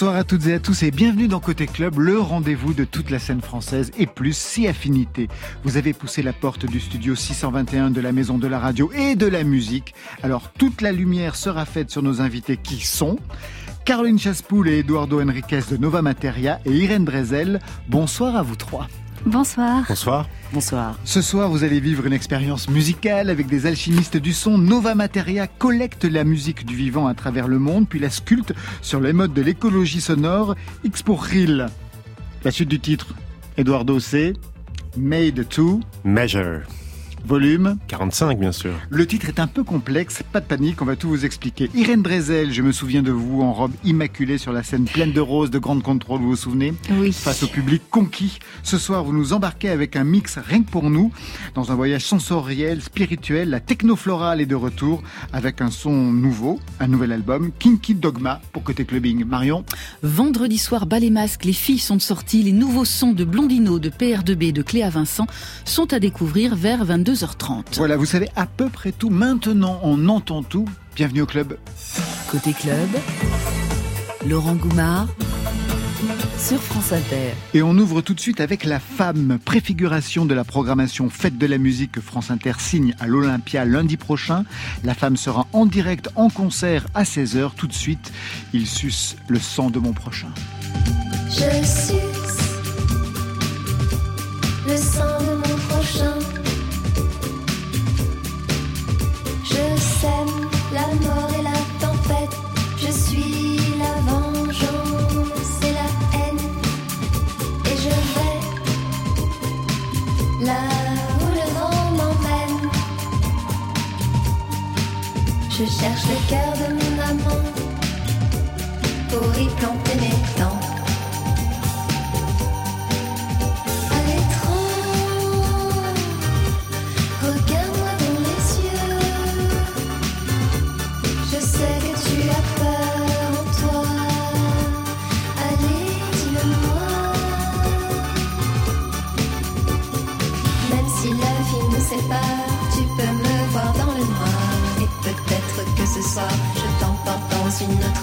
Bonsoir à toutes et à tous et bienvenue dans Côté Club, le rendez-vous de toute la scène française et plus si affinité. Vous avez poussé la porte du studio 621 de la Maison de la Radio et de la musique. Alors toute la lumière sera faite sur nos invités qui sont Caroline Chaspoul et Eduardo Enriquez de Nova Materia et Irène Drezel. Bonsoir à vous trois. Bonsoir. Bonsoir. Bonsoir. Ce soir, vous allez vivre une expérience musicale avec des alchimistes du son. Nova Materia collecte la musique du vivant à travers le monde, puis la sculpte sur les modes de l'écologie sonore. X pour Rill. La suite du titre, Eduardo C. Made to Measure. Volume 45, bien sûr. Le titre est un peu complexe, pas de panique, on va tout vous expliquer. Irène Drezel, je me souviens de vous en robe immaculée sur la scène pleine de roses, de grande contrôle, vous vous souvenez Oui. Face au public conquis. Ce soir, vous nous embarquez avec un mix rien que pour nous, dans un voyage sensoriel, spirituel. La technoflorale est de retour avec un son nouveau, un nouvel album, Kinky Dogma pour côté clubbing. Marion Vendredi soir, bas les masques, les filles sont sorties. Les nouveaux sons de Blondino, de PR2B, de Cléa Vincent sont à découvrir vers 22 2h30. Voilà, vous savez à peu près tout. Maintenant, on entend tout. Bienvenue au club. Côté club, Laurent Goumard sur France Inter. Et on ouvre tout de suite avec La Femme, préfiguration de la programmation Fête de la musique que France Inter signe à l'Olympia lundi prochain. La Femme sera en direct en concert à 16h. Tout de suite, il suce le sang de mon prochain. Je suce le sang de mon Je cherche le cœur de mon amant pour y planter mes dents.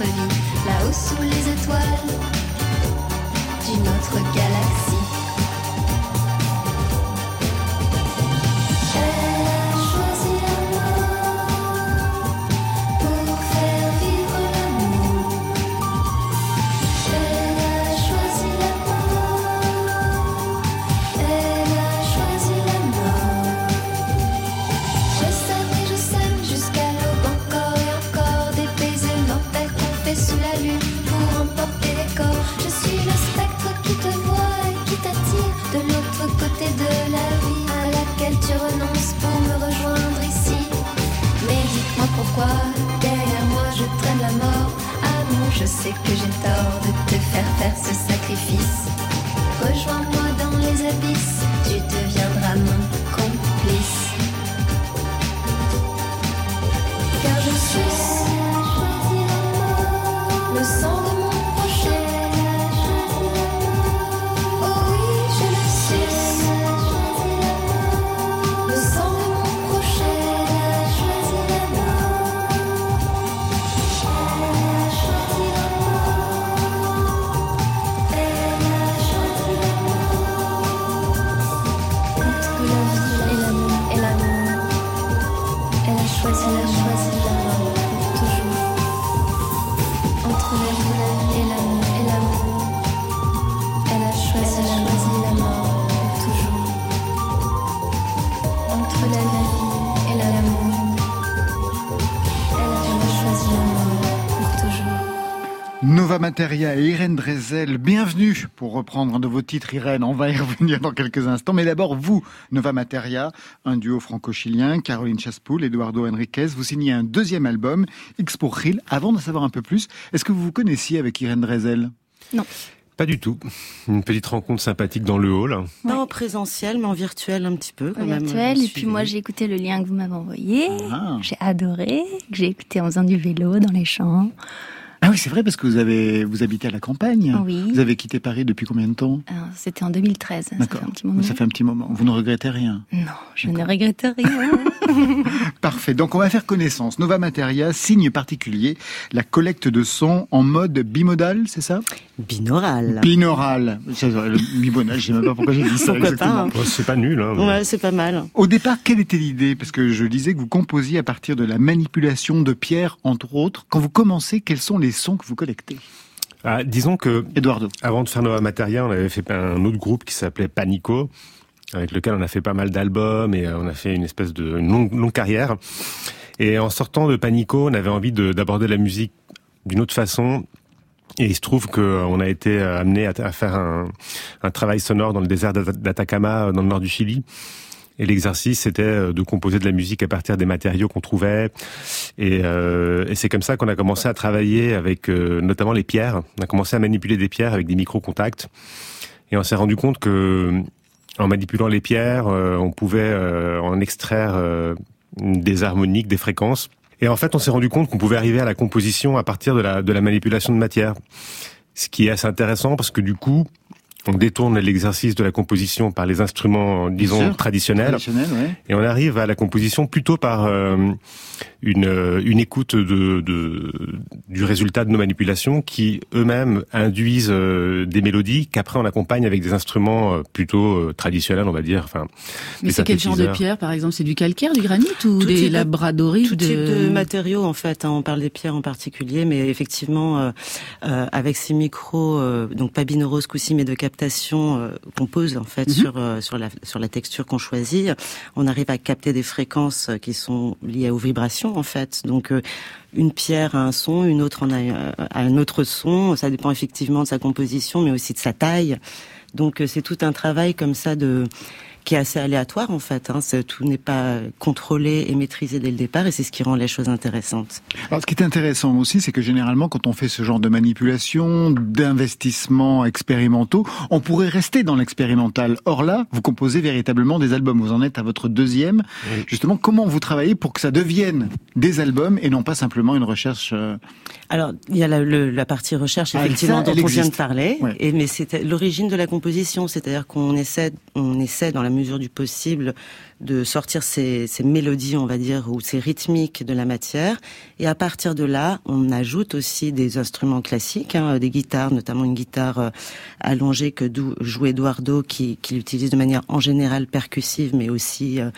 Là-haut sous les étoiles d'une autre galaxie. Je sais que j'ai tort de te faire faire ce sacrifice. Rejoins-moi dans les abysses, tu deviendras mon complice. Car je suis Nova Materia et Irène Drezel, bienvenue pour reprendre un de vos titres, Irène. On va y revenir dans quelques instants. Mais d'abord, vous, Nova Materia, un duo franco-chilien, Caroline Chaspoul, Eduardo Enriquez, vous signez un deuxième album, X pour Hill. Avant d'en savoir un peu plus, est-ce que vous vous connaissiez avec Irène Drezel? Pas du tout. Une petite rencontre sympathique dans le hall. Pas en présentiel, mais en virtuel un petit peu quand en même. virtuel. Et puis moi, j'ai écouté le lien que vous m'avez envoyé. Ah. J'ai adoré. que J'ai écouté en faisant du vélo dans les champs. Ah oui, c'est vrai parce que vous avez vous habitez à la campagne. Oui. Vous avez quitté Paris depuis combien de temps? Euh, C'était en 2013. Ça fait D'accord. un petit moment. Ça fait un petit moment. Vous ne regrettez rien? Non, je ne regrette rien. Parfait. Donc on va faire connaissance. Nova Materia, signe particulier, la collecte de sons en mode bimodal, c'est ça? Binaural. Binaural. Le bimodal, je sais même pas pourquoi j'ai dit ça. Pourquoi exactement. pas, hein. Oh, c'est pas nul. Hein, Ouais, c'est pas mal. Au départ, quelle était l'idée? Parce que je disais que vous composiez à partir de la manipulation de pierres, entre autres. Quand vous commencez, quels sont les sons que vous collectez Ah, disons que Eduardo. avant de faire Nova Materia, on avait fait un autre groupe qui s'appelait Panico, avec lequel on a fait pas mal d'albums et euh, on a fait une espèce de une longue, longue carrière. Et en sortant de Panico, on avait envie de- d'aborder la musique d'une autre façon. Et il se trouve qu'on a été euh, amené à, faire un, un travail sonore dans le désert d'Ata- d'Atacama, euh, dans le nord du Chili. Et l'exercice, c'était euh, de composer de la musique à partir des matériaux qu'on trouvait. Et, euh, et c'est comme ça qu'on a commencé à travailler avec euh, notamment les pierres. On a commencé à manipuler des pierres avec des micro-contacts. Et on s'est rendu compte que en manipulant les pierres, euh, on pouvait euh, en extraire euh, des harmoniques, des fréquences. Et en fait, on s'est rendu compte qu'on pouvait arriver à la composition à partir de la, de la manipulation de matière. Ce qui est assez intéressant parce que du coup, on détourne l'exercice de la composition par les instruments, disons, traditionnels. Traditionnel, ouais. Et on arrive à la composition plutôt par euh, une, euh, une écoute de, de, du résultat de nos manipulations qui eux-mêmes induisent euh, des mélodies qu'après on accompagne avec des instruments euh, plutôt euh, traditionnels, on va dire. Enfin, Mais c'est quel genre de pierre, par exemple? C'est du calcaire, du granit ou Tout des de- labradorites Tout type de matériaux en fait. hein. On parle des pierres en particulier, mais effectivement euh, euh, avec ces micros, euh, donc pas binauraux ce coup-ci, mais de captation euh, qu'on pose en fait Mhm. sur euh, sur la sur la texture qu'on choisit, on arrive à capter des fréquences qui sont liées aux vibrations en fait. Donc euh, une pierre a un son, une autre en a, euh, un autre son. Ça dépend effectivement de sa composition, mais aussi de sa taille. Donc euh, c'est tout un travail comme ça de qui est assez aléatoire en fait. Hein. Tout n'est pas contrôlé et maîtrisé dès le départ, et c'est ce qui rend les choses intéressantes. Alors, ce qui est intéressant aussi, c'est que généralement, quand on fait ce genre de manipulation, d'investissements expérimentaux, on pourrait rester dans l'expérimental. Or là, vous composez véritablement des albums. Vous en êtes à votre deuxième. Oui. Justement, comment vous travaillez pour que ça devienne des albums et non pas simplement une recherche euh, Alors, il y a la, le- la partie recherche Ah, effectivement ça, dont on vient de parler, Ouais. et, mais c'est l'origine de la composition, c'est-à-dire qu'on essaie, on essaie dans la mesure du possible de sortir ces, mélodies, on va dire, ou ces rythmiques de la matière, et à partir de là, on ajoute aussi des instruments classiques, hein, des guitares, notamment une guitare euh, allongée que joue Eduardo, qui, qui l'utilise de manière en général percussive, mais aussi euh,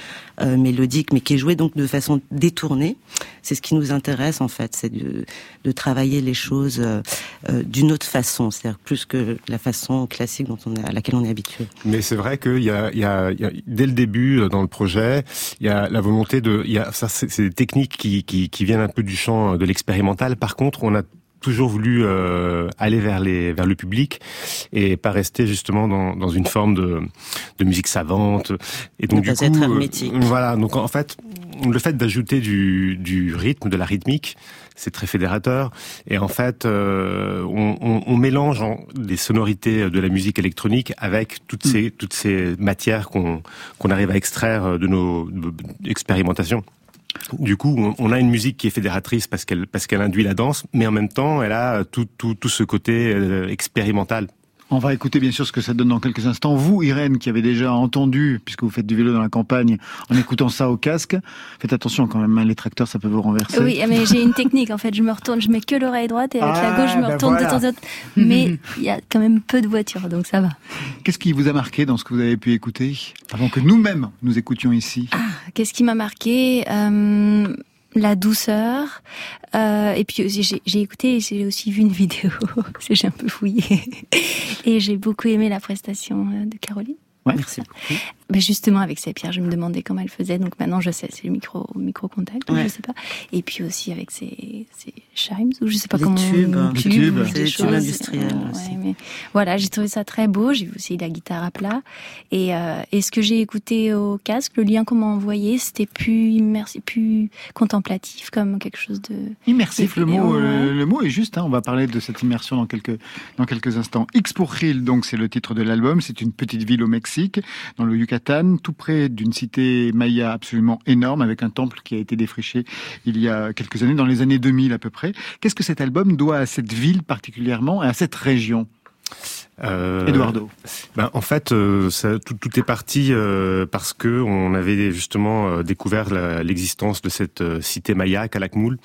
euh, mélodique, mais qui est jouée donc de façon détournée. C'est ce qui nous intéresse en fait, c'est de, travailler les choses d'une autre façon, c'est-à-dire plus que la façon classique dont on à laquelle on est habitué. Mais c'est vrai qu'il y y, a, il y a- dès le début euh, dans le projet, il y a la volonté de, il y a ça, c'est des techniques qui, qui, qui viennent un peu du champ de l'expérimental. Par contre, on a toujours voulu euh, aller vers les vers le public et pas rester justement dans, dans une forme de, de musique savante. Et donc du coup être euh, voilà. Donc en fait le fait d'ajouter du, du rythme de la rythmique c'est très fédérateur. Et en fait euh, on, on, on mélange les sonorités de la musique électronique avec toutes ces toutes ces matières qu'on qu'on arrive à extraire de nos expérimentations. Du coup, on- on a une musique qui est fédératrice parce qu'elle parce qu'elle induit la danse, mais en même temps, elle a tout tout tout ce côté euh, expérimental. On va écouter bien sûr ce que ça donne dans quelques instants. Vous, Irène, qui avez déjà entendu, puisque vous faites du vélo dans la campagne, en écoutant ça au casque, faites attention quand même, hein, les tracteurs, ça peut vous renverser. Oui, mais j'ai une technique en fait. Je me retourne, je mets que l'oreille droite et avec Ah, la gauche, je me ben retourne voilà. de temps en temps. Mais il y a quand même peu de voitures, donc ça va. Qu'est-ce qui vous a marqué dans ce que vous avez pu écouter avant que nous-mêmes nous écoutions ici? Qu'est-ce qui m'a marqué? Euh, La douceur. Euh, et puis j'ai écouté j'ai aussi vu une vidéo. j'ai un peu fouillé. Et j'ai beaucoup aimé la prestation euh, de Caroline. Ouais. Merci justement, avec ces pierres, je me demandais comment elle faisait. Donc maintenant, je sais, c'est le micro, micro contact, Ouais. je sais pas. Et puis aussi avec ces, ces chimes, ou je sais pas Les comment. tubes. Les tubes. ou C'est des des tubes industriels Ouais, aussi. mais voilà, j'ai trouvé ça très beau. J'ai vu aussi la guitare à plat. Et, euh, et ce que j'ai écouté au casque, le lien qu'on m'a envoyé, c'était plus immersif, plus contemplatif, comme quelque chose de. Immersif, le mot, Ouais. euh, le mot est juste. hein, on va parler de cette immersion dans quelques dans quelques instants. X pour Hill, donc c'est le titre de l'album. C'est une petite ville au Mexique, dans le Yucatan. Yucatan, tout près d'une cité maya absolument énorme, avec un temple qui a été défriché il y a quelques années, dans les années 2000 à peu près. Qu'est-ce que cet album doit à cette ville particulièrement et à cette région Euh, Eduardo. Ben, en fait, euh, ça, tout, tout est parti euh, parce que on avait justement découvert l'existence de cette cité maya, Calakmul.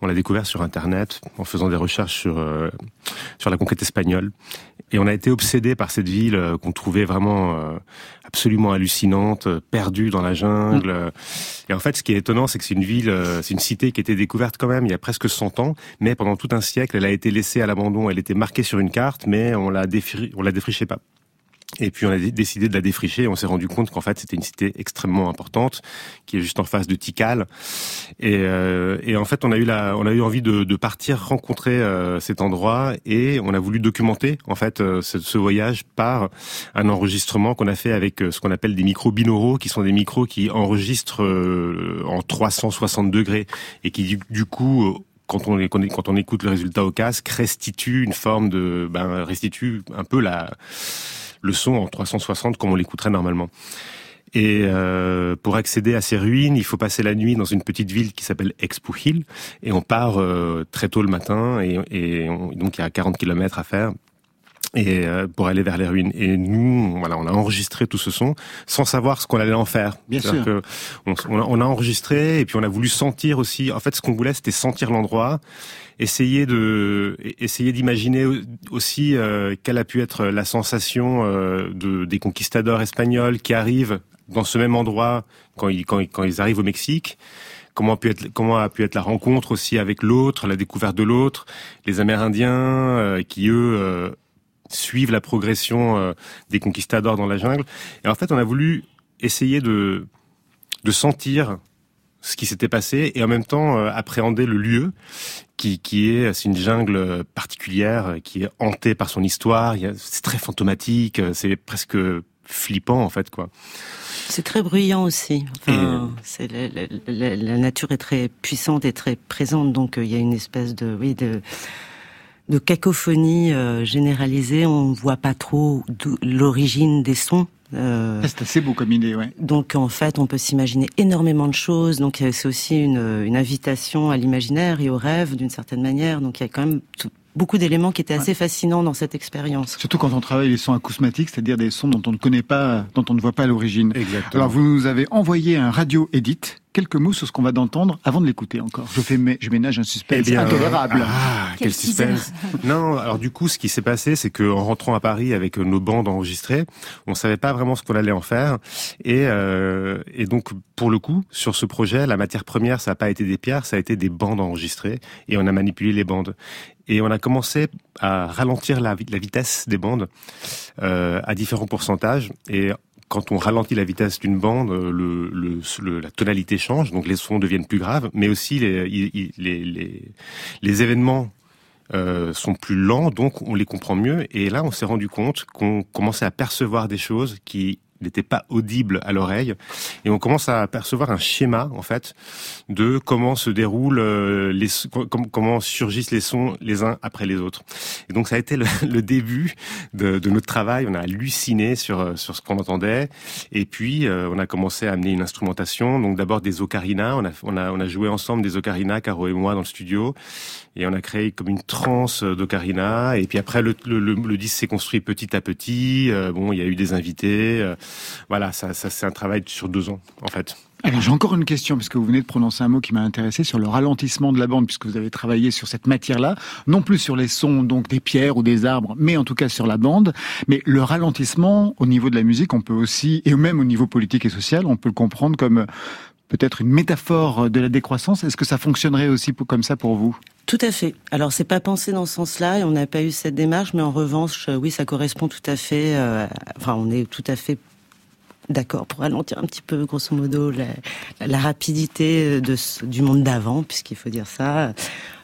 On l'a découvert sur Internet en faisant des recherches sur euh, sur la conquête espagnole, et on a été obsédé par cette ville euh, qu'on trouvait vraiment euh, absolument hallucinante, euh, perdue dans la jungle. Et en fait, ce qui est étonnant, c'est que c'est une ville, euh, c'est une cité qui a été découverte quand même il y a presque 100 ans, mais pendant tout un siècle, elle a été laissée à l'abandon. Elle était marquée sur une carte, mais on on la défrichait pas. Et puis on a dé- décidé de la défricher. On s'est rendu compte qu'en fait c'était une cité extrêmement importante, qui est juste en face de Tikal. Et, euh, et en fait on a eu la, on a eu envie de, de partir rencontrer euh, cet endroit et on a voulu documenter en fait euh, ce, ce voyage par un enregistrement qu'on a fait avec euh, ce qu'on appelle des micros binauraux, qui sont des micros qui enregistrent euh, en 360 degrés et qui du, coup quand on, quand on écoute le résultat au casque, restitue une forme de, ben, restitue un peu la, le son en 360 comme on l'écouterait normalement. Et euh, pour accéder à ces ruines, il faut passer la nuit dans une petite ville qui s'appelle Expuhil, et on part euh, très tôt le matin, et, et on- donc il y a 40 kilomètres à faire. Et euh, pour aller vers les ruines. Et nous, voilà, on a enregistré tout ce son sans savoir ce qu'on allait en faire. Bien sûr. que on, on a, on a enregistré et puis on a voulu sentir aussi. En fait, ce qu'on voulait, c'était sentir l'endroit, essayer de, d'imaginer aussi euh, quelle a pu être la sensation euh, de, des conquistadors espagnols qui arrivent dans ce même endroit quand ils, quand, quand ils arrivent au Mexique. Comment a pu être, comment a pu être la rencontre aussi avec l'autre, la découverte de l'autre, les Amérindiens euh, qui eux euh, suivent la progression euh, des conquistadors dans la jungle. Et en fait, on a voulu essayer de de sentir ce qui s'était passé et en même temps euh, appréhender le lieu qui, qui est c'est une jungle particulière euh, qui est hantée par son histoire. C'est très fantomatique, euh, c'est presque flippant en fait quoi. C'est très bruyant aussi. Enfin, la, la- la- la nature est très puissante et très présente, donc euh, il y a une espèce de oui de de cacophonie euh, généralisée. On voit pas trop l'origine des sons. Euh, C'est assez beau comme idée, ouais. donc en fait, on peut s'imaginer énormément de choses. Donc euh, c'est aussi une, une invitation à l'imaginaire et au rêve d'une certaine manière. Donc il y a quand même tout- beaucoup d'éléments qui étaient assez fascinants dans cette expérience. Surtout quand on travaille les sons acousmatiques, c'est-à-dire des sons dont on ne connaît pas, dont on ne voit pas l'origine. Exactement. Alors vous nous avez envoyé un radio edit. Quelques mots sur ce qu'on va d'entendre avant de l'écouter encore. Je fais, je ménage un suspense Eh bien, intolérable. Ah, Quel quel suspense. non, alors du coup, ce qui s'est passé, c'est que en rentrant à Paris avec nos bandes enregistrées, on savait pas vraiment ce qu'on allait en faire. Et, euh, et donc, pour le coup, sur ce projet, la matière première, ça n'a pas été des pierres, ça a été des bandes enregistrées. Et on a manipulé les bandes. Et on a commencé à ralentir la vitesse des bandes euh, à différents pourcentages. Et quand on ralentit la vitesse d'une bande, euh, le, le, la tonalité change, donc les sons deviennent plus graves, mais aussi les événements euh, sont plus lents, donc on les comprend mieux. Et là, on s'est rendu compte qu'on commençait à percevoir des choses qui n'étaient pas audibles à l'oreille, et on commence à percevoir un schéma en fait de comment se déroulent euh, les com- comment surgissent les sons les uns après les autres. Et donc ça a été le, le début de, de notre travail. On a halluciné sur euh, sur ce qu'on entendait, et puis euh, on a commencé à amener une instrumentation. Donc d'abord des ocarinas. On a on a on a joué ensemble des ocarinas, Caro et moi, dans le studio et on a créé comme une transe d'ocarina et puis après le, le, le, disque s'est construit petit à petit bon il y a eu des invités voilà ça, ça c'est un travail sur deux ans en fait Alors j'ai encore une question, parce que vous venez de prononcer un mot qui m'a intéressé sur le ralentissement de la bande, puisque vous avez travaillé sur cette matière-là, non plus sur les sons donc des pierres ou des arbres, mais en tout cas sur la bande. Mais le ralentissement au niveau de la musique, on peut aussi, et même au niveau politique et social, on peut le comprendre comme peut-être une métaphore de la décroissance. Est-ce que ça fonctionnerait aussi pour- comme ça pour vous? Tout à fait. Alors c'est pas pensé dans ce sens-là et on n'a pas eu cette démarche, mais en revanche, oui, ça correspond tout à fait. euh, enfin, on est tout à fait d'accord pour ralentir un petit peu, grosso modo, la, la rapidité de ce- du monde d'avant, puisqu'il faut dire ça.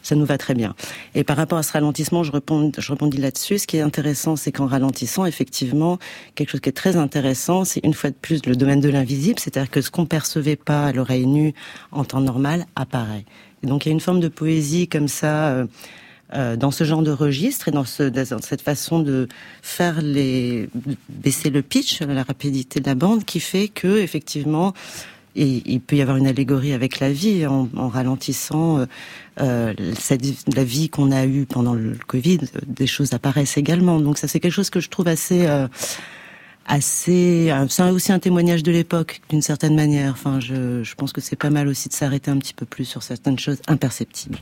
Ça nous va très bien. Et par rapport à ce ralentissement, je, réponds, je rebondis là-dessus. Ce qui est intéressant, c'est qu'en ralentissant, effectivement, quelque chose qui est très intéressant, c'est une fois de plus le domaine de l'invisible, c'est-à-dire que ce qu'on percevait pas à l'oreille nue en temps normal apparaît. Et donc il y a une forme de poésie comme ça. euh, euh, dans ce genre de registre et dans, ce, dans cette façon de faire baisser le pitch, la rapidité de la bande, qui fait que effectivement il peut y avoir une allégorie avec la vie en, en ralentissant euh, euh, la vie qu'on a eue pendant le Covid. Des choses apparaissent également. Donc ça, c'est quelque chose que je trouve assez, assez. C'est aussi un témoignage de l'époque d'une certaine manière. Enfin, je pense que c'est pas mal aussi de s'arrêter un petit peu plus sur certaines choses imperceptibles.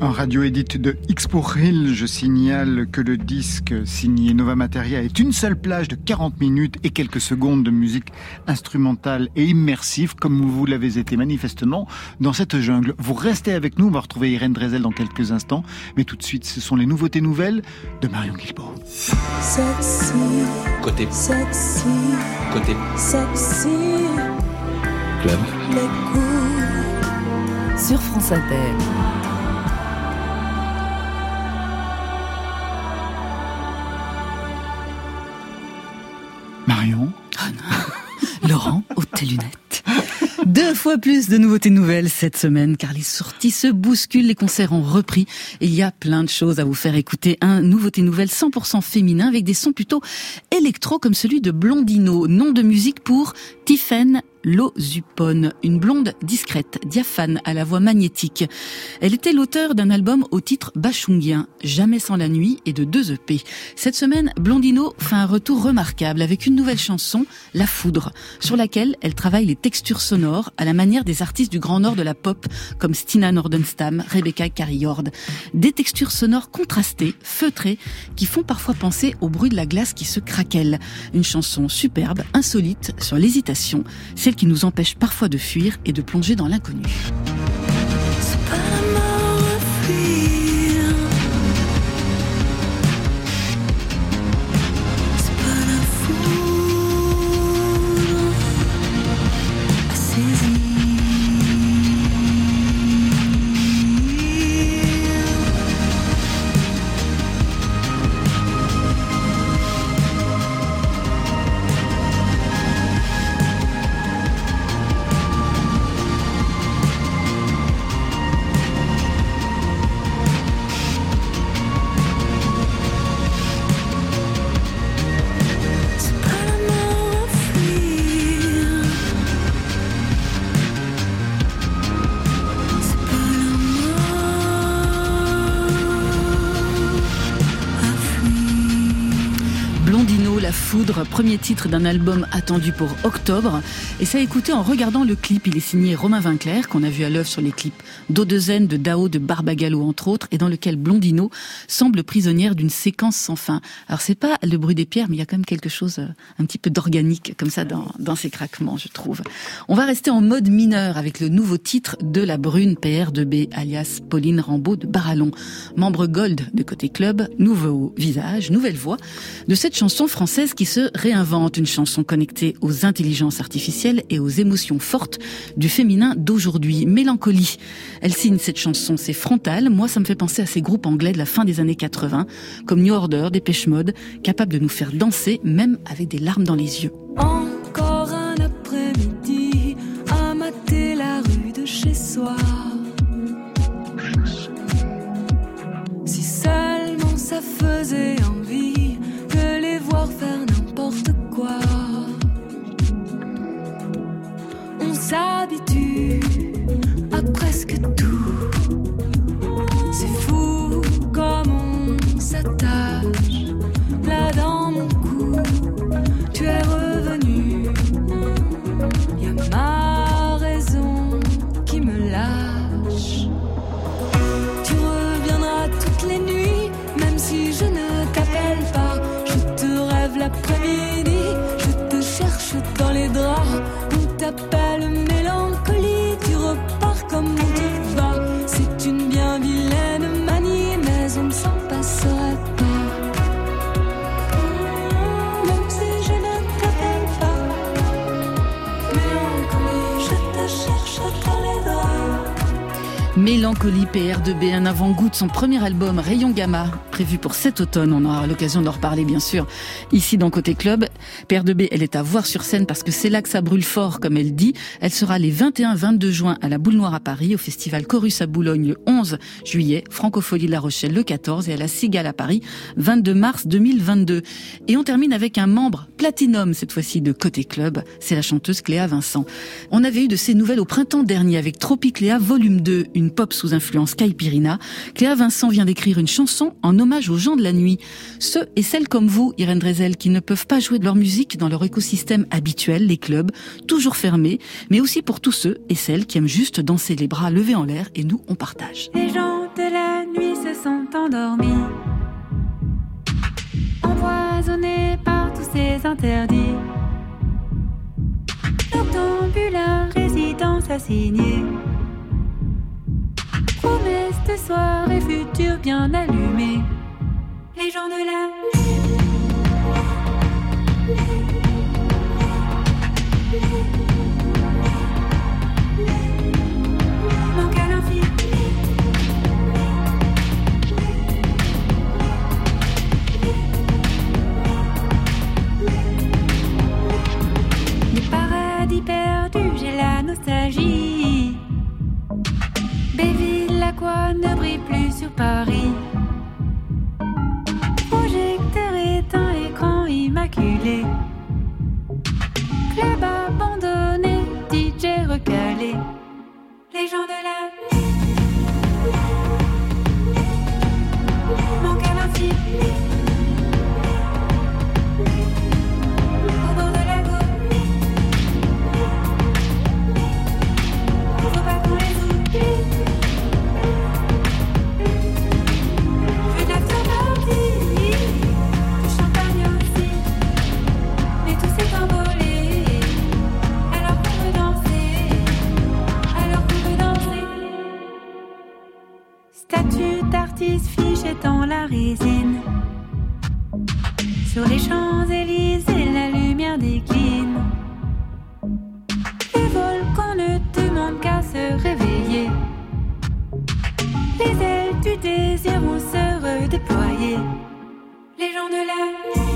En radio édite de X pour Hill, je signale que le disque signé Nova Materia est une seule plage de 40 minutes et quelques secondes de musique instrumentale et immersive, comme vous l'avez été manifestement dans cette jungle. Vous restez avec nous, on va retrouver Irène Drezel dans quelques instants, mais tout de suite, ce sont les nouveautés nouvelles de Marion Guilbault. Sexy, Côté sexy, côté sexy, club. les. Sur France Inter. Marion Laurent, ôte tes lunettes. Deux fois plus de nouveautés nouvelles cette semaine, car les sorties se bousculent, les concerts ont repris. Il y a plein de choses à vous faire écouter. Un nouveauté nouvelle 100% féminin avec des sons plutôt électro comme celui de Blondino, nom de musique pour Tiffen Lozupone, une blonde discrète, diaphane, à la voix magnétique. Elle était l'auteur d'un album au titre bachungien, Jamais sans la nuit, et de deux EP. Cette semaine, Blondino fait un retour remarquable avec une nouvelle chanson, La Foudre, sur laquelle elle travaille les textures sonores à la manière des artistes du Grand Nord de la pop, comme Stina Nordenstam, Rebecca Carriord. Des textures sonores contrastées, feutrées, qui font parfois penser au bruit de la glace qui se craquelle. Une chanson superbe, insolite, sur l'hésitation, celle qui nous empêche parfois de fuir et de plonger dans l'inconnu. Titre d'un album attendu pour octobre. Et ça a écouté en regardant le clip. Il est signé Romain Vinclair, qu'on a vu à l'œuvre sur les clips d'Odezen, de Dao, de Barbagallo, entre autres, et dans lequel Blondino semble prisonnière d'une séquence sans fin. Alors c'est pas le bruit des pierres, mais il y a quand même quelque chose euh, un petit peu d'organique comme ça dans, dans ces craquements, je trouve. On va rester en mode mineur avec le nouveau titre de la brune PR2B, alias Pauline Rambaud de Barallon, membre Gold de Côté Club, nouveau visage, nouvelle voix de cette chanson française qui se réinvente, une chanson connectée aux intelligences artificielles et aux émotions fortes du féminin d'aujourd'hui. Mélancolie. Elle signe cette chanson, c'est frontal. Moi, ça me fait penser à ces groupes anglais de la fin des années 80, comme New Order, Dépêche Mode, capables de nous faire danser, même avec des larmes dans les yeux. Mélancolie PR2B, un avant-goût de son premier album Rayon Gamma, prévu pour cet automne. On aura l'occasion d'en reparler bien sûr ici dans Côté Club. PR2B, elle est à voir sur scène parce que c'est là que ça brûle fort, comme elle dit. Elle sera les 21-22 juin à la Boule Noire à Paris, au festival Chorus à Boulogne le 11 juillet, Francophonie de La Rochelle le 14 et à la Cigale à Paris 22 mars 2022. Et on termine avec un membre platinum cette fois-ci de Côté Club, c'est la chanteuse Cléa Vincent. On avait eu de ses nouvelles au printemps dernier avec Tropicléa volume 2, une pop sous influence Caipirina. Cléa Vincent vient d'écrire une chanson en hommage aux gens de la nuit. Ceux et celles comme vous, Irène Drezel, qui ne peuvent pas jouer de leur musique dans leur écosystème habituel, les clubs, toujours fermés, mais aussi pour tous ceux et celles qui aiment juste danser les bras levés en l'air et nous, on partage. Les gens de la nuit se sont endormis, empoisonnés par tous ces interdits. Résidence assignée. Promesse de soirée future bien allumée. Les gens de la manquent à. Les paradis perdus, j'ai la nostalgie. Béville, la quoi ne brille plus sur Paris. Écran immaculé. Club abandonné, DJ recalé. Les gens de la Statue d'artiste fichée dans la résine. Sur les Champs-Élysées, la lumière décline. Les volcans ne demandent qu'à se réveiller. Les ailes du désir vont se redéployer. Les gens de la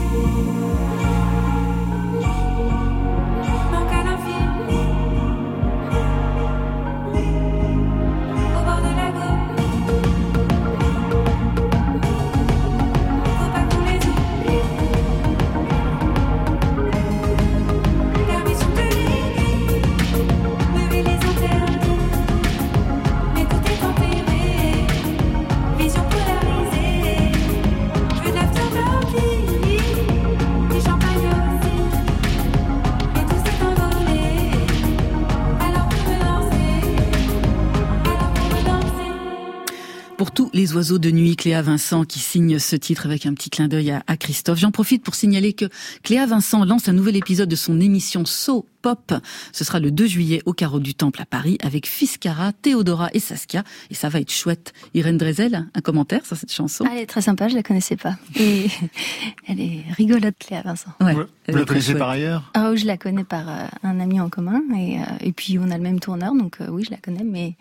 Les oiseaux de nuit, Cléa Vincent qui signe ce titre avec un petit clin d'œil à, à Christophe. J'en profite pour signaler que Cléa Vincent lance un nouvel épisode de son émission So Pop. Ce sera le 2 juillet au Carreau du Temple à Paris avec Fiskara, Théodora et Saskia. Et ça va être chouette. Irène Drezel, un commentaire sur cette chanson? Elle est très sympa, je la connaissais pas. Et elle est rigolote, Cléa Vincent. Ouais, Vous la connaissez par ailleurs? Ah oui, je la connais par euh, un ami en commun et, euh, et puis on a le même tourneur, donc euh, oui, je la connais, mais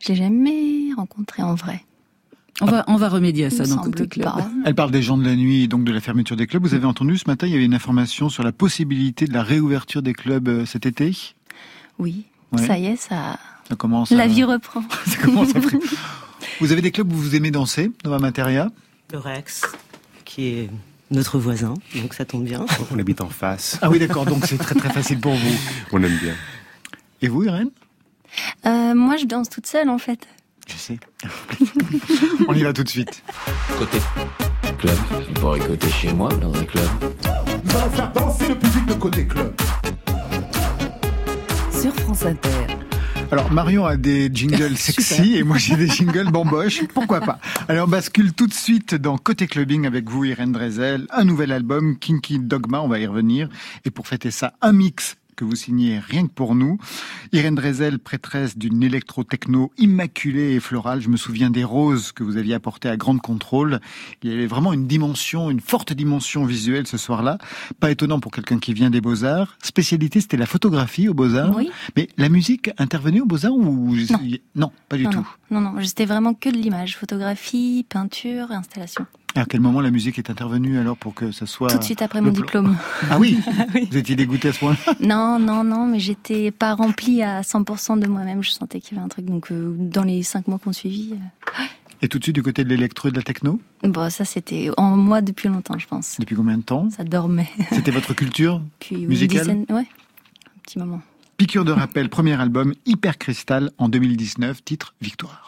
je l'ai jamais rencontrée en vrai. On va, on va remédier à ça dans Côté Club. pas. Elle parle des gens de la nuit et donc de la fermeture des clubs. Vous avez entendu ce matin, il y avait une information sur la possibilité de la réouverture des clubs euh, cet été? Oui, Ouais. ça y est, ça, Ça commence. la à- vie reprend. ça commence à Vous avez des clubs où vous aimez danser, Nova Materia? Le Rex, qui est notre voisin, donc ça tombe bien. On habite en face. Ah oui, d'accord, donc c'est très très facile pour vous. On aime bien. Et vous, Irène? Euh, moi, je danse toute seule en fait. Je sais. On y va tout de suite. Côté club. On pourrait côté chez moi dans un club. Nous allons faire danser le public de côté club. Sur France Inter. Alors Marion a des jingles sexy et moi j'ai des jingles bamboches, pourquoi pas? Alors on bascule tout de suite dans Côté Clubbing avec vous Irène Drezel, un nouvel album Kinky Dogma, on va y revenir, et pour fêter ça, un mix que vous signez rien que pour nous. Irène Drezel, prêtresse d'une électro-techno immaculée et florale. Je me souviens des roses que vous aviez apportées à Grande Contrôle. Il y avait vraiment une dimension, une forte dimension visuelle ce soir-là. Pas étonnant pour quelqu'un qui vient des Beaux-Arts. Spécialité, c'était la photographie aux Beaux-Arts. Oui. Mais la musique intervenait aux Beaux-Arts ou Non. non, pas du non, tout. non, non, non, c'était vraiment que de l'image, photographie, peinture, installation. À quel moment la musique est intervenue alors pour que ça soit Tout de suite après mon diplôme. Ah oui, Oui. Vous étiez dégoûté à ce point-là? Non, non, non, mais j'étais pas remplie à 100% de moi-même. Je sentais qu'il y avait un truc. Donc, euh, dans les cinq mois qu'on suivit, euh, Et tout de suite du côté de l'électro et de la techno? Bon, ça c'était en moi depuis longtemps, je pense. Depuis combien de temps? Ça dormait. C'était votre culture Puis Musicale? dizaine, ouais, un petit moment. Piqûre de rappel, premier album, Hyper Cristal en 2019, titre Victoire.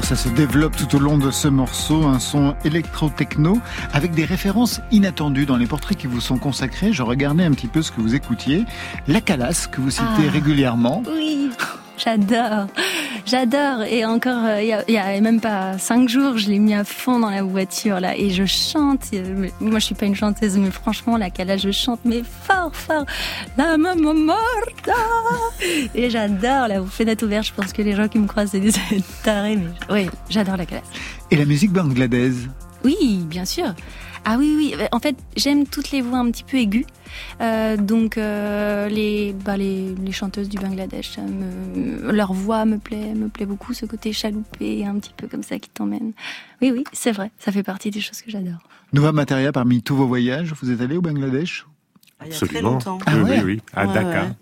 Sûr, ça se développe tout au long de ce morceau, un son électro-techno avec des références inattendues dans les portraits qui vous sont consacrés. Je regardais un petit peu ce que vous écoutiez. La calasse que vous citez Ah. régulièrement. Oui, j'adore, j'adore. Et encore, euh, il y, il y a même pas cinq jours, je l'ai mis à fond dans la voiture là, et je chante. Euh, mais Moi, je suis pas une chanteuse, mais franchement, la cala, je chante, mais fort, fort. La maman morta. Et j'adore la fenêtre ouverte. Je pense que les gens qui me croisent, c'est des tarés, mais oui, j'adore la calasse. Et la musique bangladaise. Oui, bien sûr. Ah oui, oui. En fait, j'aime toutes les voix un petit peu aiguës. Euh, donc, euh, les, bah, les, les chanteuses du Bangladesh, ça me- leur voix me plaît, me plaît beaucoup. Ce côté chaloupé, un petit peu comme ça qui t'emmène. Oui, oui, c'est vrai. Ça fait partie des choses que j'adore. Nova Materia, parmi tous vos voyages, vous êtes allé au Bangladesh? Ah, il y a très Absolument. longtemps. Ah oui, ouais oui, oui. À Ouais, Dakar. ouais.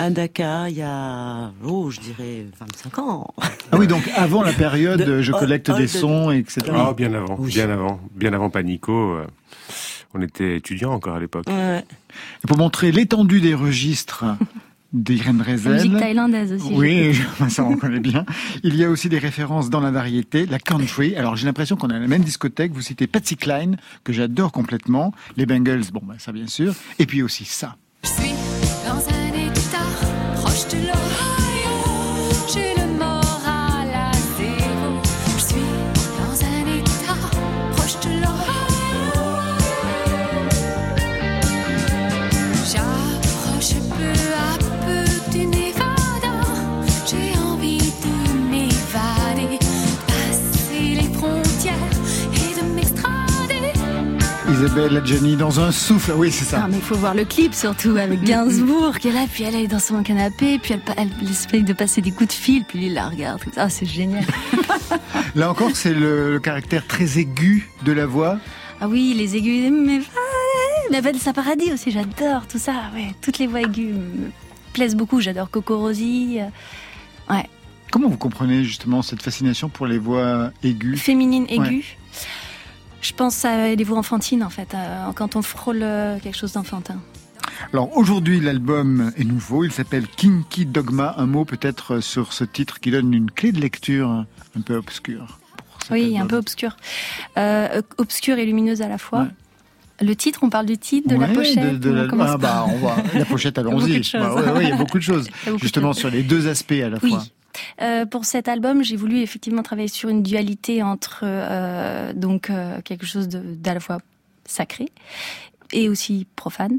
À Dakar, il y a, oh, je dirais 25 ans. Ah oui, donc avant la période, De- je oh, collecte oh, des de- sons, etc. Ah, bien avant, Oui. bien avant, bien avant Panico. euh, on était étudiants encore à l'époque. Ouais. Et pour montrer l'étendue des registres d'Irène La Drezel. musique thaïlandaise aussi. Oui, je- ça on connaît bien. Il y a aussi des références dans la variété, la country. Alors j'ai l'impression qu'on est à la même discothèque. Vous citez Patsy Cline, que j'adore complètement. Les Bengals, bon, bah, ça bien sûr. Et puis aussi ça. Je Isabelle Adjani dans un souffle. Oui, c'est ça. Ah, mais il faut voir le clip surtout avec Gainsbourg qui est là, puis elle est dans son canapé, puis elle, elle, elle essaye de passer des coups de fil, puis lui il la regarde. Ah, c'est génial. Là encore, c'est le, le caractère très aigu de la voix. Ah oui, les aigus, mais la belle sa paradis aussi, j'adore tout ça. Ouais, toutes les voix aiguës me plaisent beaucoup. J'adore Coco Rosie, euh, Comment vous comprenez justement cette fascination pour les voix aiguës? Féminine aiguë. Je pense à des voix enfantines en fait, euh, quand on frôle euh, quelque chose d'enfantin. Alors aujourd'hui, l'album est nouveau. Il s'appelle Kinky Dogma. Un mot peut-être sur ce titre qui donne une clé de lecture un peu obscure. Oui, un peu obscur. Euh, obscur et lumineuse à la fois. Ouais. Le titre, on parle du titre, de la pochette. de- de la- ah bah, on va la pochette, allons-y. Bah ouais, il y a beaucoup de choses. De Justement choses. sur les deux aspects à la Oui. fois. Euh, pour cet album, j'ai voulu effectivement travailler sur une dualité entre euh, donc euh, quelque chose d'à la fois sacré et aussi profane.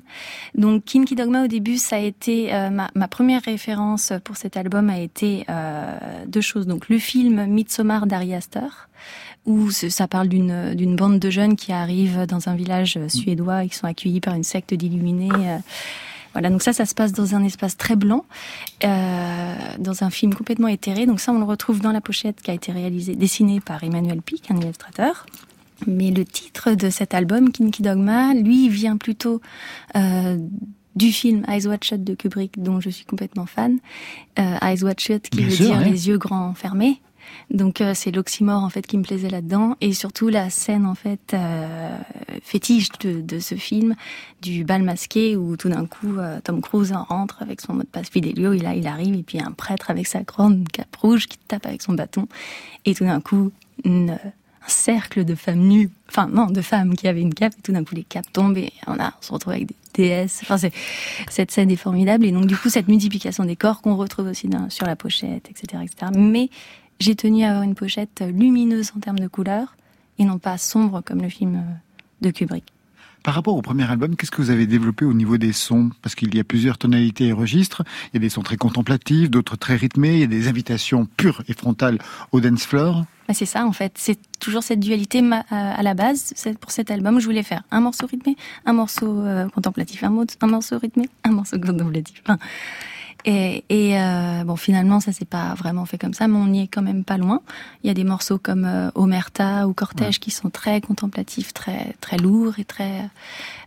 Donc Kinky Dogma au début, ça a été euh, ma, première référence pour cet album a été euh, deux choses. Donc le film Midsommar d'Ari Aster, où ça parle d'une d'une bande de jeunes qui arrivent dans un village euh, suédois et qui sont accueillis par une secte d'illuminés. euh, voilà, donc ça, ça se passe dans un espace très blanc, euh, dans un film complètement éthéré. Donc ça, on le retrouve dans la pochette qui a été réalisée, dessinée par Emmanuel Pic, un illustrateur. Mais le titre de cet album, Kinky Dogma, lui, vient plutôt euh, du film Eyes Wide Shut de Kubrick, dont je suis complètement fan. Euh, Eyes Wide Shut, qui Bien veut sûr, dire ouais. les yeux grands fermés. Donc euh, c'est l'oxymore en fait qui me plaisait là-dedans. Et surtout la scène en fait euh, fétiche de, ce film du bal masqué où tout d'un coup euh, Tom Cruise rentre avec son mot de passe Fidelio. Et là il arrive et puis il a un prêtre avec sa grande cape rouge qui tape avec son bâton. Et tout d'un coup un cercle de femmes nues enfin non de femmes qui avaient une cape. Et tout d'un coup les capes tombent et on, a, se retrouve avec des déesses. Enfin cette scène est formidable. Et donc du coup cette multiplication des corps qu'on retrouve aussi dans- sur la pochette etc etc mais j'ai tenu à avoir une pochette lumineuse en termes de couleurs et non pas sombre comme le film euh, de Kubrick. Par rapport au premier album, qu'est-ce que vous avez développé au niveau des sons? Parce qu'il y a plusieurs tonalités et registres. Il y a des sons très contemplatifs, d'autres très rythmés. Il y a des invitations pures et frontales au dance floor. Bah, c'est ça en fait, c'est toujours cette dualité ma- à la base. Pour cet album, je voulais faire un morceau rythmé, un morceau euh, contemplatif, un, mo- un morceau rythmé, un morceau contemplatif. Enfin, et et, euh, bon, finalement, ça s'est pas vraiment fait comme ça, mais on n'y est quand même pas loin. Il y a des morceaux comme euh, Omerta ou Cortège qui sont très contemplatifs, très très lourds et très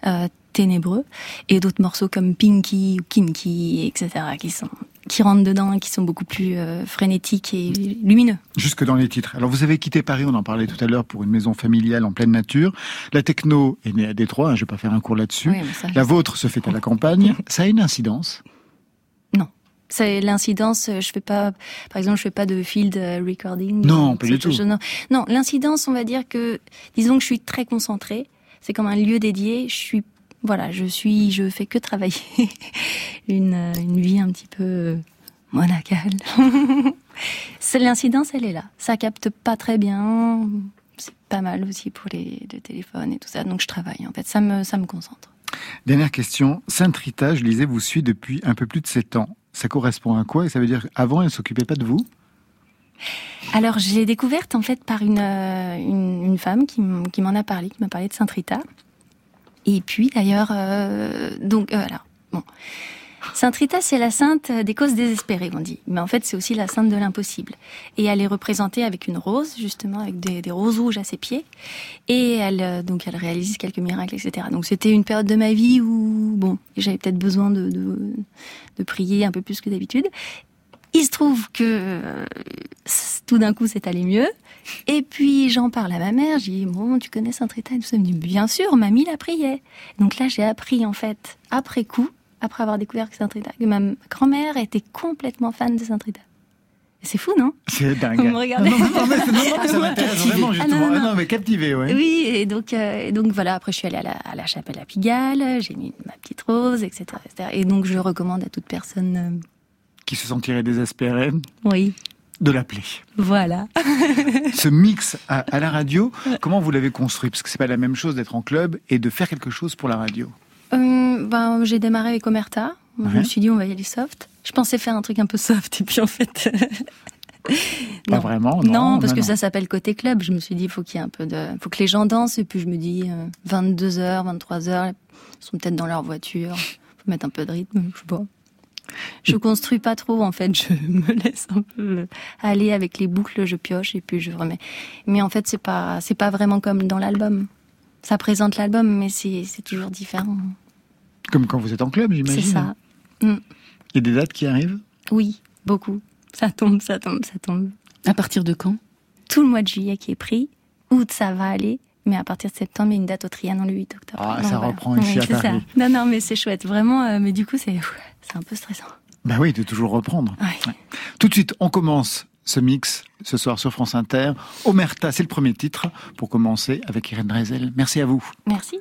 euh, ténébreux, et d'autres morceaux comme Pinky ou Kinky, etc., qui sont qui rentrent dedans et qui sont beaucoup plus euh, frénétiques et lumineux. Jusque dans les titres. Alors vous avez quitté Paris, on en parlait tout à l'heure, pour une maison familiale en pleine nature. La techno est née à Détroit, hein, je vais pas faire un cours là-dessus. Oui, La vôtre se fait à la campagne. Ça a une incidence C'est l'incidence. euh, Je fais pas, par exemple, je fais pas de field euh, recording. Non, pas du tout. Non, non l'incidence, on va dire que, disons que je suis très concentrée. C'est comme un lieu dédié. Je suis, voilà, je suis, je fais que travailler. une, euh, une vie un petit peu monacale. C'est l'incidence, elle est là. Ça capte pas très bien. C'est pas mal aussi pour les le téléphone et tout ça. Donc je travaille. En fait, ça me, ça me concentre. Dernière question. Sainte Rita, je lisais, vous suit depuis un peu plus de 7 ans. Ça correspond à quoi Et ça veut dire qu'avant, elle ne s'occupait pas de vous? Alors, je l'ai découverte en fait par une, euh, une, femme qui, m'en a parlé, qui m'a parlé de Sainte Rita. Et puis d'ailleurs, euh, donc euh, alors, bon. Sainte Rita, c'est la sainte des causes désespérées, on dit. Mais en fait, c'est aussi la sainte de l'impossible. Et elle est représentée avec une rose, justement, avec des, roses rouges à ses pieds. Et elle, euh, donc, elle réalise quelques miracles, etc. Donc, c'était une période de ma vie où, bon, j'avais peut-être besoin de, de, prier un peu plus que d'habitude. Il se trouve que euh, tout d'un coup, c'est allé mieux. Et puis, j'en parle à ma mère. Je dis, bon, tu connais Sainte Rita. Elle me dit, bien sûr, mamie la priait. Donc là, j'ai appris, en fait, après coup, après avoir découvert que Sainte Rita, que ma grand-mère était complètement fan de Sainte Rita. C'est fou, non? C'est dingue. Vous me regardez Non, non, non, mais, non, mais ça Ah, m'intéresse vraiment, Ah, justement. non, non, Ah, non. mais captivé, ouais. Oui, et donc, euh, et donc voilà, après je suis allée à la, à la chapelle à Pigalle, j'ai mis ma petite rose, etc., etc. Et donc je recommande à toute personne, euh, Qui se sentirait désespéré oui, de l'appeler. voilà. Ce mix à, à la radio, comment vous l'avez construit? Parce que c'est pas la même chose d'être en club et de faire quelque chose pour la radio. Euh, ben, j'ai démarré avec Omerta. Je me suis dit, on va y aller soft. Je pensais faire un truc un peu soft, et puis en fait. Pas vraiment, non. parce non, que non. ça s'appelle côté club. Je me suis dit, il faut qu'il y ait un peu de, faut que les gens dansent. Et puis je me dis, 22h, 23h, ils sont peut-être dans leur voiture. Faut mettre un peu de rythme, je sais pas. Je construis pas trop, en fait. Je me laisse un peu aller avec les boucles, je pioche et puis je remets. Mais en fait, c'est pas, c'est pas vraiment comme dans l'album. Ça présente l'album, mais c'est toujours différent. Comme quand vous êtes en club, j'imagine. C'est ça. Mm. Il y a des dates qui arrivent Oui, beaucoup. Ça tombe, ça tombe, ça tombe. À partir de quand? Tout le mois de juillet qui est pris, août ça va aller, Mais à partir de septembre, il y a une date au Trianon le 8 octobre. Ah, Donc, ça voilà. reprend ici à c'est ça. Paris. Non, non, mais c'est chouette, vraiment. euh, mais du coup, c'est c'est un peu stressant. Ben oui, de toujours reprendre. Ouais. Ouais. Tout de suite, on commence ce mix ce soir sur France Inter. Omerta, c'est le premier titre pour commencer avec Irène Drezel. Merci à vous. Merci.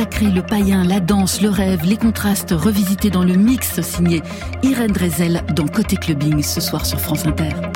Sacré, le païen, la danse, le rêve, les contrastes revisités dans le mix signé Irène Drezel dans Côté Clubbing ce soir sur France Inter.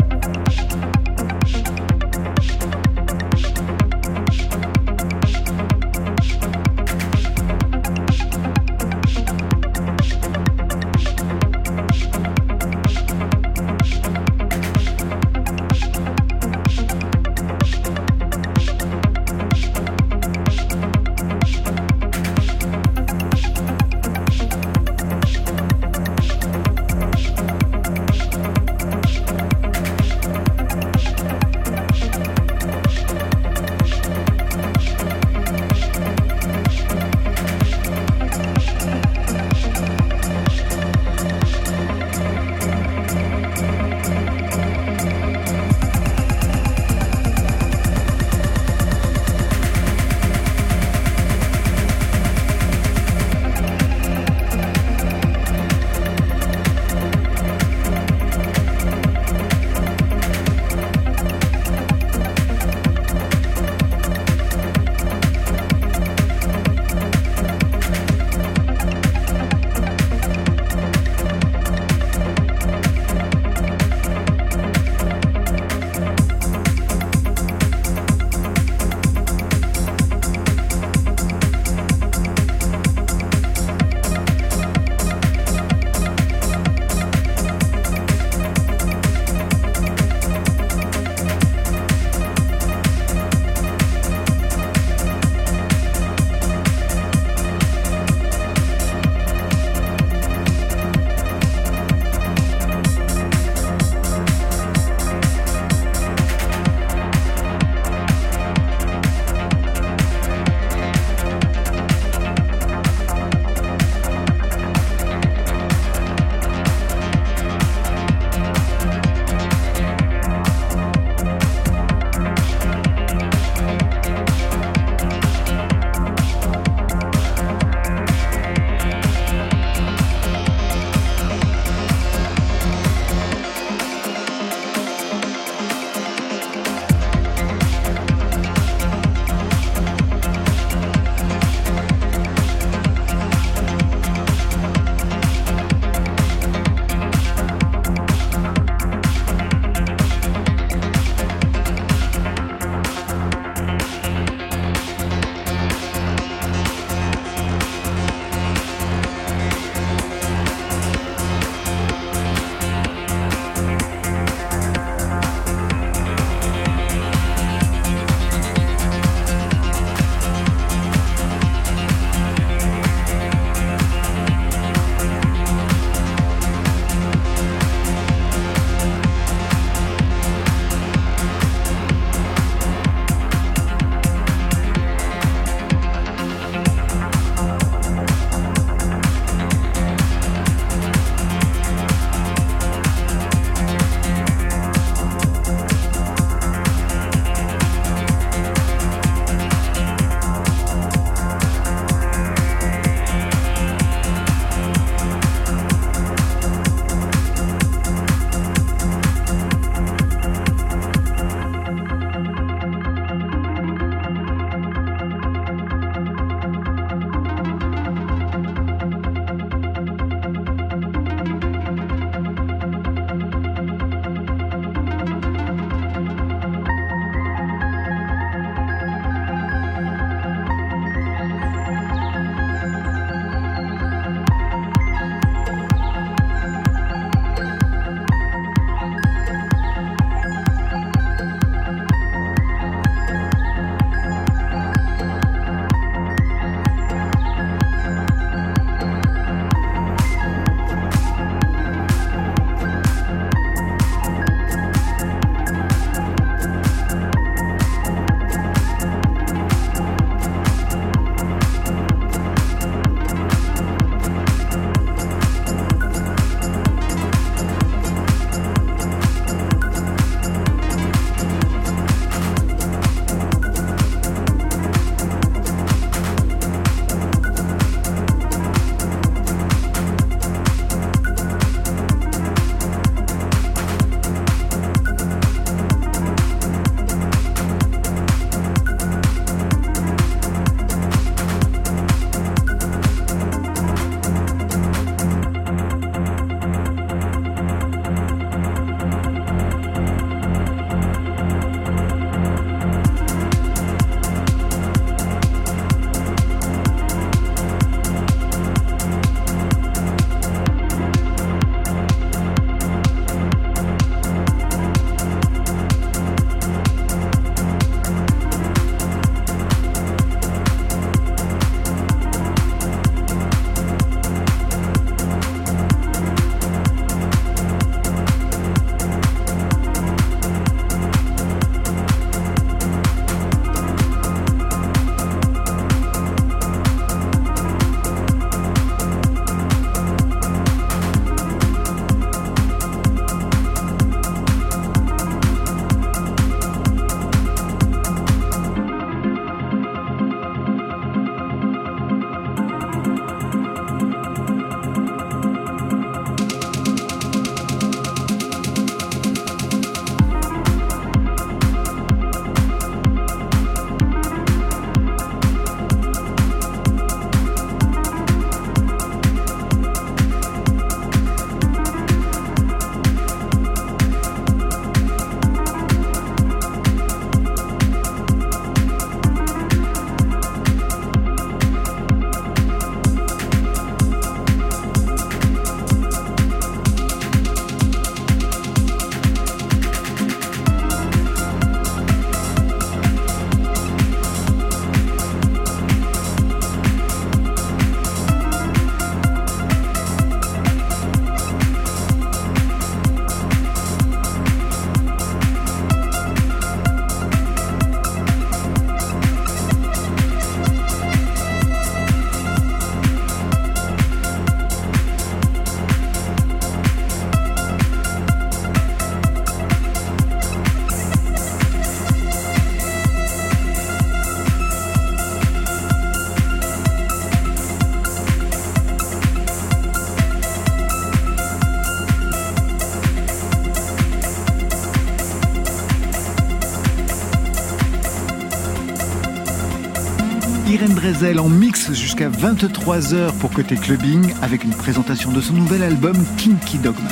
Drezel en mix jusqu'à 23h pour Côté Clubbing avec une présentation de son nouvel album Kinky Dogma.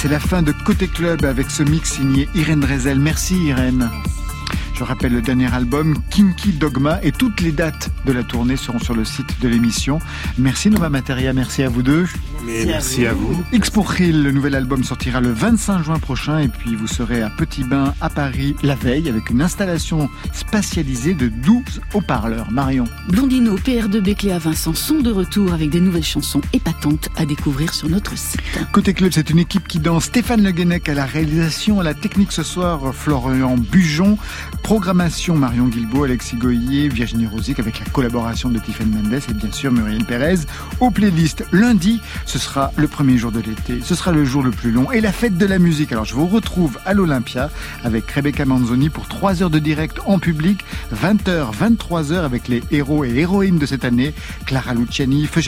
C'est la fin de Côté Club avec ce mix signé Irène Drezel. Merci Irène. Je rappelle le dernier album, Kinky Dogma, et toutes les dates de la tournée seront sur le site de l'émission. Merci Nova Materia, merci à vous deux. Mais merci à vous. X pour Hill, le nouvel album sortira le 25 juin prochain et puis vous serez à Petit Bain à Paris la veille avec une installation spatialisée de 12 haut-parleurs. Marion. Blondino, PR2B Cléa Vincent sont de retour avec des nouvelles chansons épatantes à découvrir sur notre site. Côté club, c'est une équipe qui danse. Stéphane Le Guenec à la réalisation, à la technique ce soir, Florian Bujon. Programmation Marion Guilbault, Alexis Goyer, Virginie Rosic avec la collaboration de Tiffany Mendes et bien sûr Muriel Pérez. Aux playlists, lundi, ce sera le premier jour de l'été, ce sera le jour le plus long et la fête de la musique. Alors je vous retrouve à l'Olympia avec Rebecca Manzoni pour 3 heures de direct en public, 20h, 23h avec les héros et héroïnes de cette année, Clara Luciani, Feu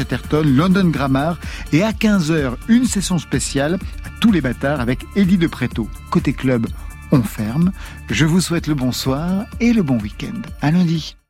London Grammar et à 15h, une session spéciale à tous les bâtards avec Eddie de Préto. Côté club, on ferme. Je vous souhaite le bonsoir et le bon week-end. À lundi.